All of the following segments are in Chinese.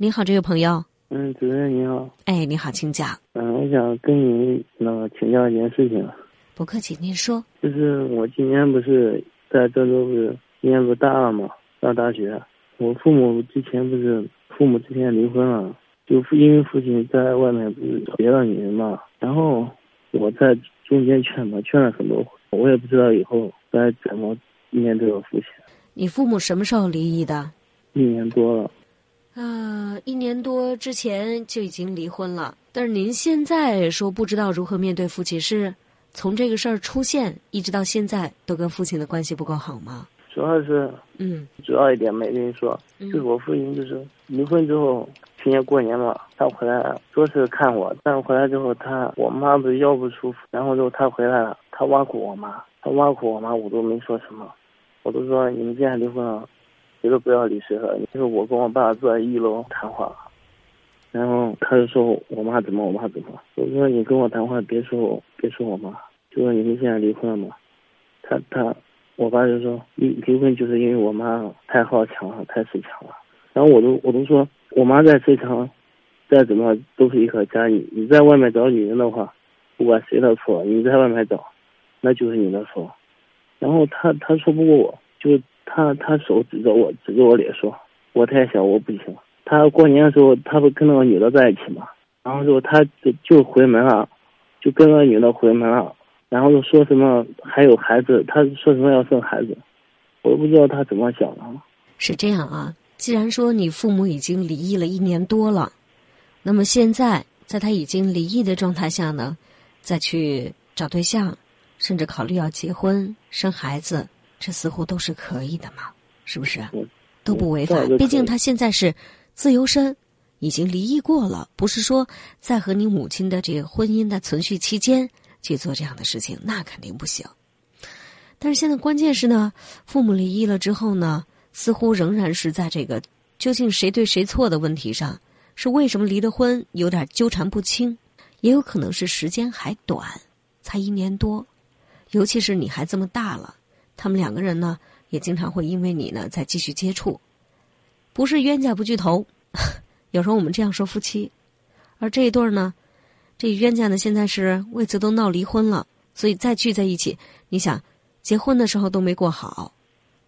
你好，这位朋友。嗯，主任你好。哎，你好，请讲。嗯，我想跟你那个请教一件事情。不客气，您说。就是我今年不是在郑州，不是今年不大二嘛，上大学。我父母之前不是父母之前离婚了，就因为父亲在外面不是找别的女人嘛，然后我在中间劝嘛，劝了很多，我也不知道以后该怎么面对我父亲。你父母什么时候离异的？一年多了。啊，一年多之前就已经离婚了。但是您现在说不知道如何面对父亲，是从这个事儿出现一直到现在都跟父亲的关系不够好吗？主要是，嗯，主要一点没跟你说，就是我父亲就是离婚之后，去年过年嘛，他回来说是看我，但是回来之后他我妈不是腰不舒服，然后之后他回来了，他挖苦我妈，他挖苦我妈，我都没说什么，我都说你们既然离婚了。谁都不要理谁了。就是我跟我爸坐在一楼谈话，然后他就说我妈怎么，我妈怎么。我说你跟我谈话，别说我，别说我妈，就说你们现在离婚了嘛。他他，我爸就说离离婚就是因为我妈太好强了，太恃强了。然后我都我都说我妈再恃强，再怎么都是一个家。你你在外面找女人的话，不管谁的错，你在外面找，那就是你的错。然后他他说不过我，就。他他手指着我，指着我脸说：“我太小，我不行。”他过年的时候，他不跟那个女的在一起嘛，然后就他就就回门了，就跟那个女的回门了，然后又说什么还有孩子，他说什么要生孩子，我不知道他怎么想的。是这样啊，既然说你父母已经离异了一年多了，那么现在在他已经离异的状态下呢，再去找对象，甚至考虑要结婚生孩子。这似乎都是可以的嘛，是不是？都不违法。毕竟他现在是自由身，已经离异过了，不是说在和你母亲的这个婚姻的存续期间去做这样的事情，那肯定不行。但是现在关键是呢，父母离异了之后呢，似乎仍然是在这个究竟谁对谁错的问题上，是为什么离的婚有点纠缠不清，也有可能是时间还短，才一年多，尤其是你还这么大了。他们两个人呢，也经常会因为你呢再继续接触，不是冤家不聚头。有时候我们这样说夫妻，而这一对儿呢，这冤家呢现在是为此都闹离婚了，所以再聚在一起，你想结婚的时候都没过好，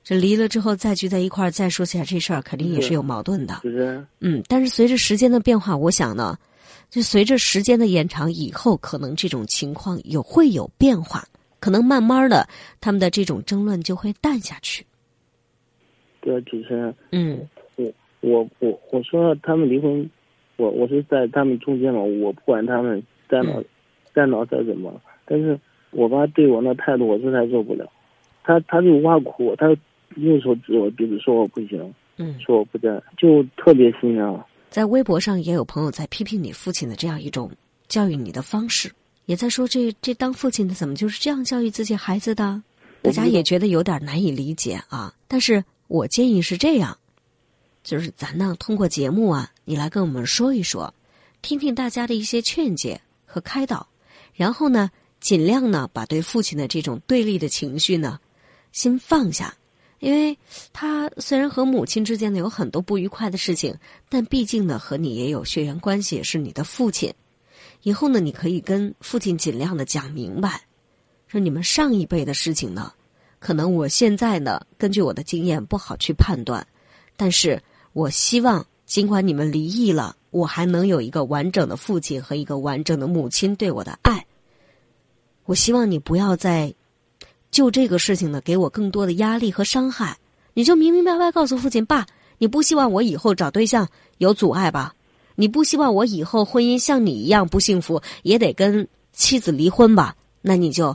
这离了之后再聚在一块儿再说起来这事儿，肯定也是有矛盾的。嗯，但是随着时间的变化，我想呢，就随着时间的延长，以后可能这种情况有会有变化。可能慢慢的，他们的这种争论就会淡下去。对，主持人，嗯，我我我我说他们离婚，我我是在他们中间嘛，我不管他们在哪，在哪在怎么，但是我爸对我那态度，我实在受不了。他他就挖苦我，他用手指我鼻子说我不行，嗯，说我不在，就特别心凉。在微博上也有朋友在批评你父亲的这样一种教育你的方式。也在说这这当父亲的怎么就是这样教育自己孩子的？大家也觉得有点难以理解啊。但是我建议是这样，就是咱呢通过节目啊，你来跟我们说一说，听听大家的一些劝解和开导，然后呢，尽量呢把对父亲的这种对立的情绪呢，先放下，因为他虽然和母亲之间呢有很多不愉快的事情，但毕竟呢和你也有血缘关系，是你的父亲。以后呢，你可以跟父亲尽量的讲明白，说你们上一辈的事情呢，可能我现在呢，根据我的经验不好去判断，但是我希望，尽管你们离异了，我还能有一个完整的父亲和一个完整的母亲对我的爱。我希望你不要再就这个事情呢，给我更多的压力和伤害。你就明明白白告诉父亲，爸，你不希望我以后找对象有阻碍吧？你不希望我以后婚姻像你一样不幸福，也得跟妻子离婚吧？那你就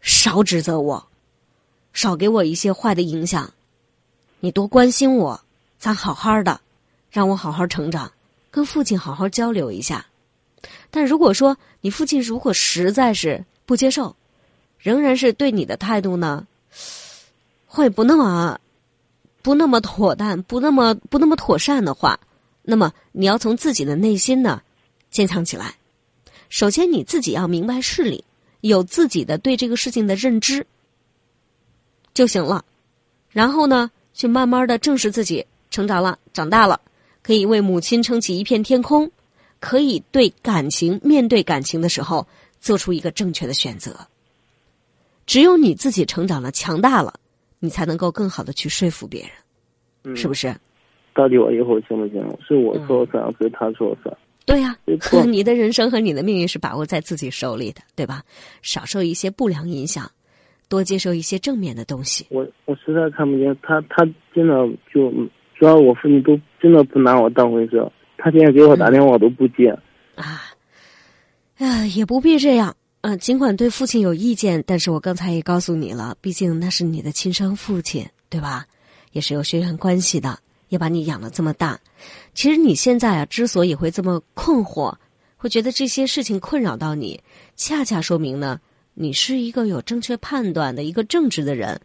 少指责我，少给我一些坏的影响。你多关心我，咱好好的，让我好好成长，跟父亲好好交流一下。但如果说你父亲如果实在是不接受，仍然是对你的态度呢，会不那么不那么妥当，不那么不那么妥善的话。那么你要从自己的内心呢，坚强起来。首先你自己要明白事理，有自己的对这个事情的认知就行了。然后呢，去慢慢的正视自己成长了、长大了，可以为母亲撑起一片天空，可以对感情面对感情的时候做出一个正确的选择。只有你自己成长了、强大了，你才能够更好的去说服别人，嗯，是不是？到底我以后行不行？是我说了算，还是他说了算？对呀、你的人生和你的命运是把握在自己手里的，对吧？少受一些不良影响，多接受一些正面的东西。我我实在看不见他，他真的就主要我父亲都真的不拿我当回事。他现在给我打电话我都不接。啊，啊，也不必这样。啊，尽管对父亲有意见，但是我刚才也告诉你了，毕竟那是你的亲生父亲，对吧？也是有血缘关系的，也把你养了这么大。其实你现在啊，之所以会这么困惑，会觉得这些事情困扰到你，恰恰说明呢，你是一个有正确判断的一个正直的人。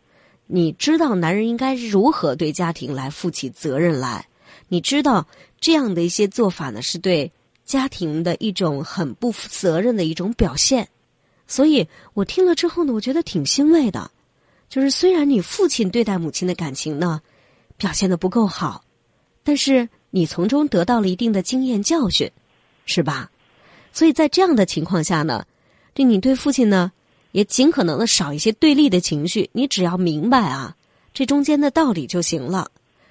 你知道男人应该如何对家庭来负起责任来，你知道这样的一些做法呢，是对家庭的一种很不负责任的一种表现。所以我听了之后呢，我觉得挺欣慰的。就是虽然你父亲对待母亲的感情呢，表现的不够好，但是你从中得到了一定的经验教训，是吧？所以在这样的情况下呢，这你对父亲呢，也尽可能的少一些对立的情绪。你只要明白啊，这中间的道理就行了。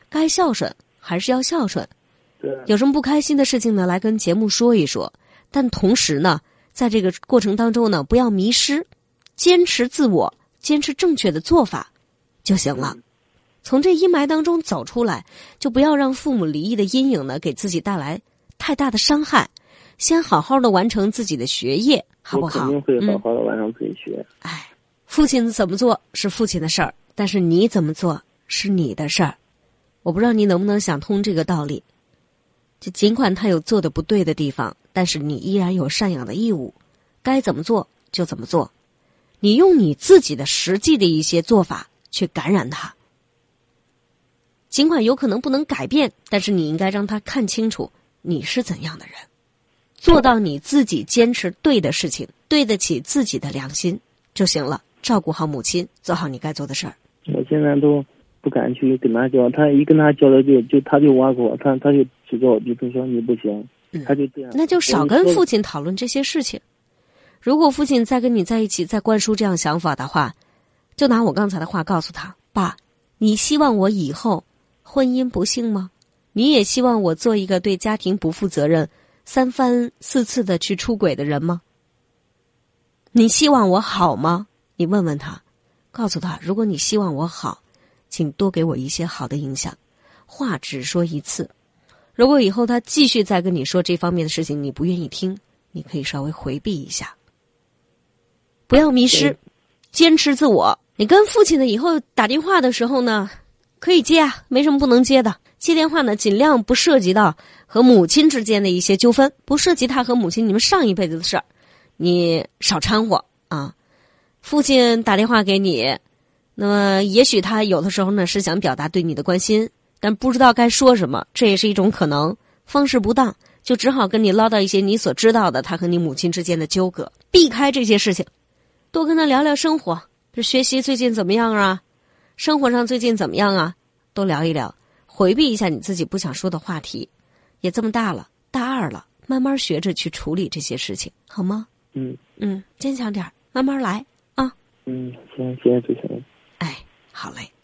该孝顺还是要孝顺，对，有什么不开心的事情呢，来跟节目说一说。但同时呢，在这个过程当中呢，不要迷失，坚持自我，坚持正确的做法就行了。从这阴霾当中走出来，就不要让父母离异的阴影呢给自己带来太大的伤害。先好好的完成自己的学业，好不好？我肯定会好嗯，好的完成自己学。哎，父亲怎么做是父亲的事儿，但是你怎么做是你的事儿。我不知道你能不能想通这个道理。就尽管他有做的不对的地方，但是你依然有赡养的义务，该怎么做就怎么做。你用你自己的实际的一些做法去感染他，尽管有可能不能改变，但是你应该让他看清楚你是怎样的人，做到你自己坚持对的事情，对得起自己的良心就行了。照顾好母亲，做好你该做的事儿。我现在都不敢去跟他交，他一跟他交流就就他就挖苦我，他他就指责我鼻子说你不行，嗯他就这样。那就少跟父。亲讨论这些事情。如果父亲再跟你在一起，再灌输这样想法的话，就拿我刚才的话告诉他：爸，你希望我以后婚姻不幸吗？你也希望我做一个对家庭不负责任、三番四次的去出轨的人吗？你希望我好吗？你问问他，告诉他，如果你希望我好，请多给我一些好的影响。话只说一次，如果以后他继续再跟你说这方面的事情，你不愿意听，你可以稍微回避一下，不要迷失，坚持自我。你跟父亲呢以后打电话的时候呢，可以接啊，没什么不能接的。接电话呢，尽量不涉及到和母亲之间的一些纠纷，不涉及他和母亲你们上一辈子的事儿，你少掺和啊。父亲打电话给你，那么也许他有的时候呢是想表达对你的关心，但不知道该说什么，这也是一种可能。方式不当，就只好跟你唠叨一些你所知道的他和你母亲之间的纠葛，避开这些事情，多跟他聊聊生活，这学习最近怎么样啊？生活上最近怎么样啊？都聊一聊，回避一下你自己不想说的话题。也这么大了，大二了，慢慢学着去处理这些事情，好吗？嗯嗯，坚强点儿，慢慢来啊！嗯，行，谢谢主持人。哎，好嘞。